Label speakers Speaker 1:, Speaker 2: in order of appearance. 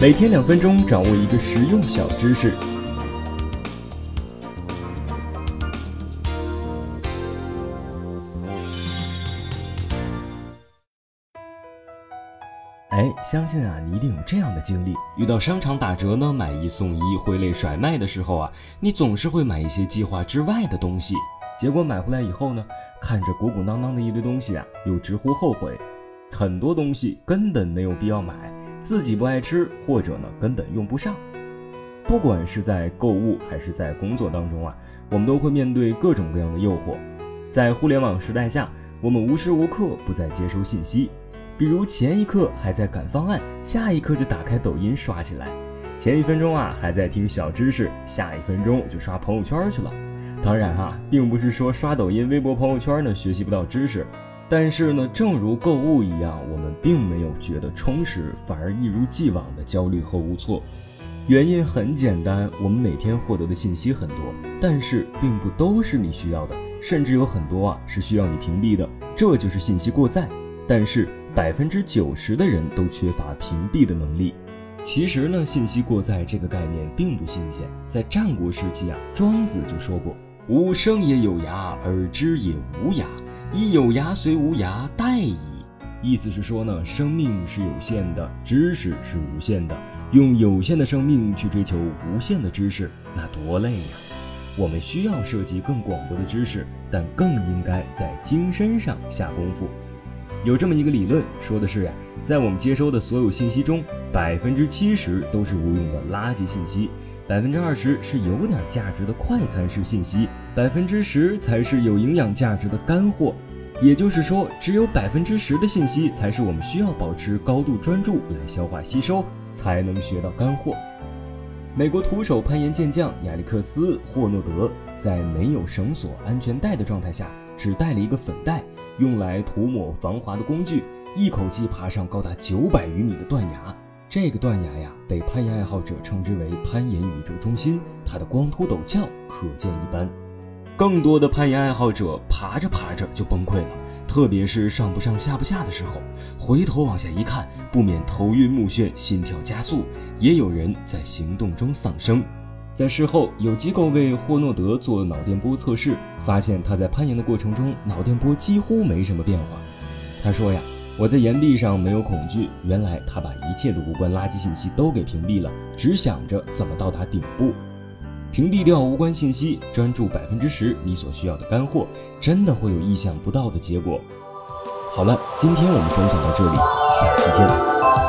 Speaker 1: 每天两分钟，掌握一个实用小知识。哎，相信啊，你一定有这样的经历：遇到商场打折呢，买一送一，挥泪甩卖的时候啊，你总是会买一些计划之外的东西。结果买回来以后呢，看着鼓鼓囊囊的一堆东西啊，又直呼后悔。很多东西根本没有必要买。自己不爱吃，或者呢根本用不上。不管是在购物还是在工作当中啊，我们都会面对各种各样的诱惑。在互联网时代下，我们无时无刻不在接收信息，比如前一刻还在赶方案，下一刻就打开抖音刷起来；前一分钟啊还在听小知识，下一分钟就刷朋友圈去了。当然哈，并不是说刷抖音、微博、朋友圈呢学习不到知识。但是呢，正如购物一样，我们并没有觉得充实，反而一如既往的焦虑和无措。原因很简单，我们每天获得的信息很多，但是并不都是你需要的，甚至有很多啊是需要你屏蔽的，这就是信息过载。但是百分之九十的人都缺乏屏蔽的能力。其实呢，信息过载这个概念并不新鲜，在战国时期啊，庄子就说过：“吾生也有涯，而知也无涯。”以有涯随无涯，殆矣。意思是说呢，生命是有限的，知识是无限的。用有限的生命去追求无限的知识，那多累呀！我们需要涉及更广博的知识，但更应该在精深上下功夫。有这么一个理论，说的是呀，在我们接收的所有信息中，百分之七十都是无用的垃圾信息。百分之二十是有点价值的快餐式信息，百分之十才是有营养价值的干货。也就是说，只有百分之十的信息才是我们需要保持高度专注来消化吸收，才能学到干货。美国徒手攀岩健将亚历克斯·霍诺德在没有绳索、安全带的状态下，只带了一个粉袋，用来涂抹防滑的工具，一口气爬上高达九百余米的断崖。这个断崖呀，被攀岩爱好者称之为攀岩宇宙中心，它的光秃陡峭可见一斑。更多的攀岩爱好者爬着爬着就崩溃了，特别是上不上下不下的时候，回头往下一看，不免头晕目眩、心跳加速。也有人在行动中丧生。在事后，有机构为霍诺德做脑电波测试，发现他在攀岩的过程中，脑电波几乎没什么变化。他说呀。我在岩壁上没有恐惧，原来他把一切的无关垃圾信息都给屏蔽了，只想着怎么到达顶部。屏蔽掉无关信息，专注百分之十你所需要的干货，真的会有意想不到的结果。好了，今天我们分享到这里，下期见。